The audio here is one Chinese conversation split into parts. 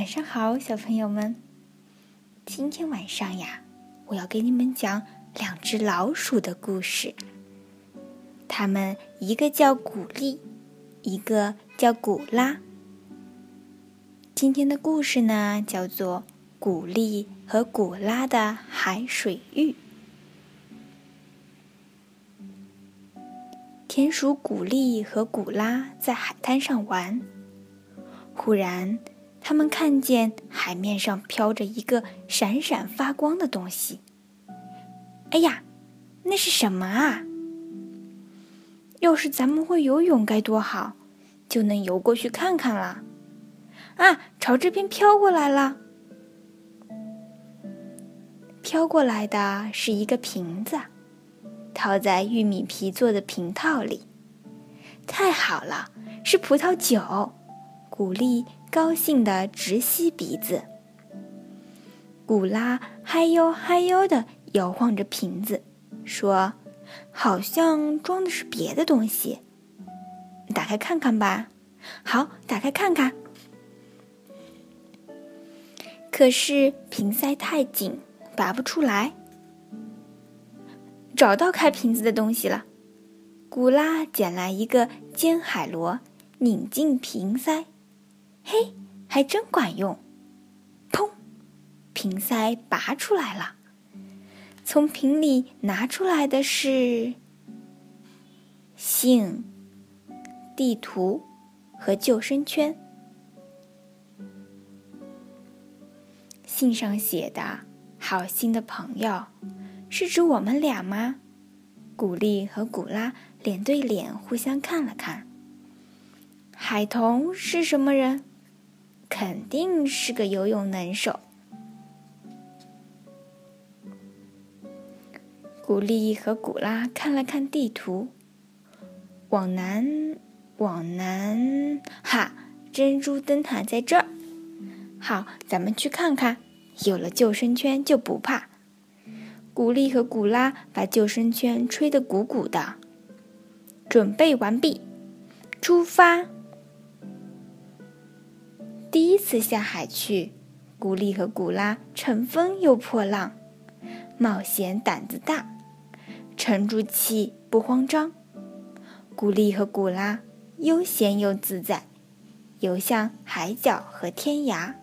晚上好，小朋友们。今天晚上呀，我要给你们讲两只老鼠的故事。它们一个叫古丽，一个叫古拉。今天的故事呢，叫做《古丽和古拉的海水浴》。田鼠古丽和古拉在海滩上玩，忽然。他们看见海面上飘着一个闪闪发光的东西。哎呀，那是什么啊？要是咱们会游泳该多好，就能游过去看看了。啊，朝这边飘过来了！飘过来的是一个瓶子，套在玉米皮做的瓶套里。太好了，是葡萄酒。古丽高兴的直吸鼻子，古拉嗨呦嗨呦的摇晃着瓶子，说：“好像装的是别的东西，打开看看吧。”好，打开看看。可是瓶塞太紧，拔不出来。找到开瓶子的东西了，古拉捡来一个尖海螺，拧进瓶塞。嘿，还真管用！砰，瓶塞拔出来了。从瓶里拿出来的是信、地图和救生圈。信上写的“好心的朋友”，是指我们俩吗？古丽和古拉脸对脸互相看了看。海童是什么人？肯定是个游泳能手。古丽和古拉看了看地图，往南，往南，哈，珍珠灯塔在这儿。好，咱们去看看。有了救生圈就不怕。古丽和古拉把救生圈吹得鼓鼓的。准备完毕，出发。第一次下海去，古丽和古拉乘风又破浪，冒险胆子大，沉住气不慌张。古丽和古拉悠闲又自在，游向海角和天涯。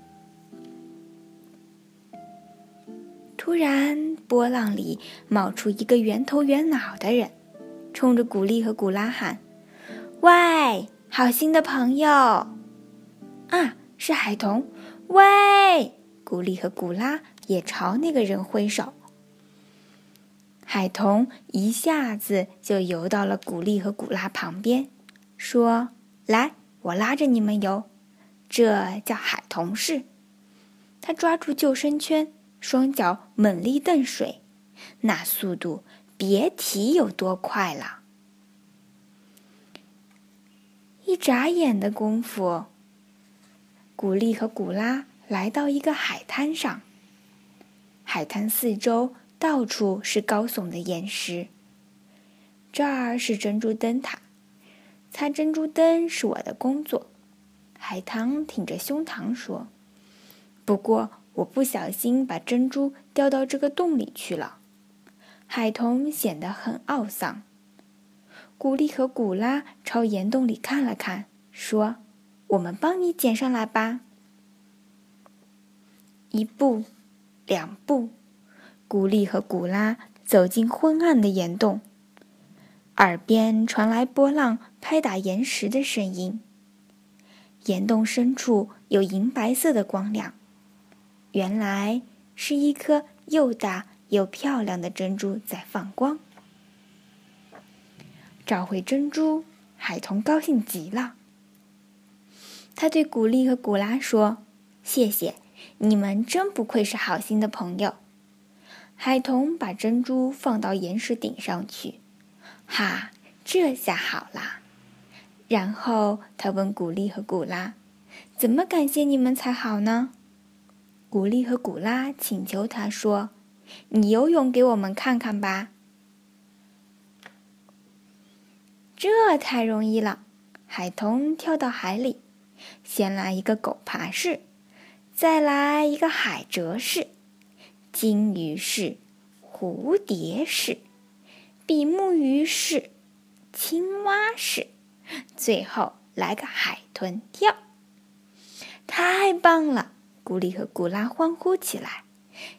突然，波浪里冒出一个圆头圆脑的人，冲着古丽和古拉喊：“喂，好心的朋友！”啊！是海童，喂！古丽和古拉也朝那个人挥手。海童一下子就游到了古丽和古拉旁边，说：“来，我拉着你们游，这叫海童式。”他抓住救生圈，双脚猛力蹬水，那速度别提有多快了。一眨眼的功夫。古丽和古拉来到一个海滩上。海滩四周到处是高耸的岩石。这儿是珍珠灯塔，擦珍珠灯是我的工作。海棠挺着胸膛说：“不过我不小心把珍珠掉到这个洞里去了。”海童显得很懊丧。古丽和古拉朝岩洞里看了看，说。我们帮你捡上来吧。一步，两步，古丽和古拉走进昏暗的岩洞，耳边传来波浪拍打岩石的声音。岩洞深处有银白色的光亮，原来是一颗又大又漂亮的珍珠在放光。找回珍珠，海童高兴极了。他对古丽和古拉说：“谢谢，你们真不愧是好心的朋友。”海童把珍珠放到岩石顶上去，哈，这下好啦。然后他问古丽和古拉：“怎么感谢你们才好呢？”古丽和古拉请求他说：“你游泳给我们看看吧。”这太容易了，海童跳到海里。先来一个狗爬式，再来一个海蜇式、金鱼式、蝴蝶式、比目鱼式、青蛙式，最后来个海豚跳。太棒了！古里和古拉欢呼起来，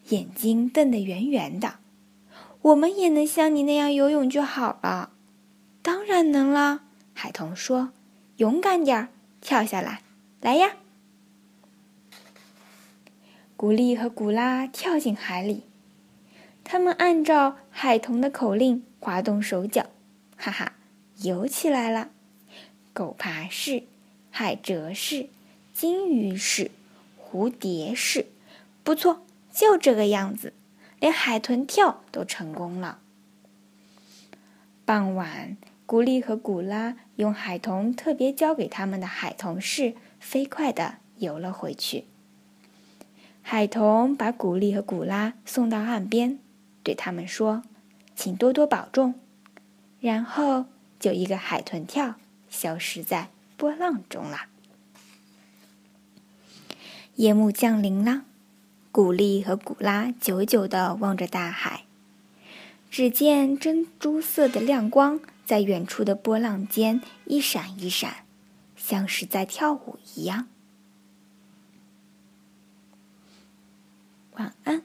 眼睛瞪得圆圆的。我们也能像你那样游泳就好了。当然能了，海豚说：“勇敢点儿，跳下来，来呀！”古丽和古拉跳进海里，他们按照海豚的口令滑动手脚，哈哈，游起来了。狗爬式、海蜇式、金鱼式、蝴蝶式，不错，就这个样子，连海豚跳都成功了。傍晚，古丽和古拉用海豚特别教给他们的海豚式飞快地游了回去。海童把古丽和古拉送到岸边，对他们说：“请多多保重。”然后就一个海豚跳，消失在波浪中了。夜幕降临了，古丽和古拉久久地望着大海，只见珍珠色的亮光在远处的波浪间一闪一闪，像是在跳舞一样。晚安。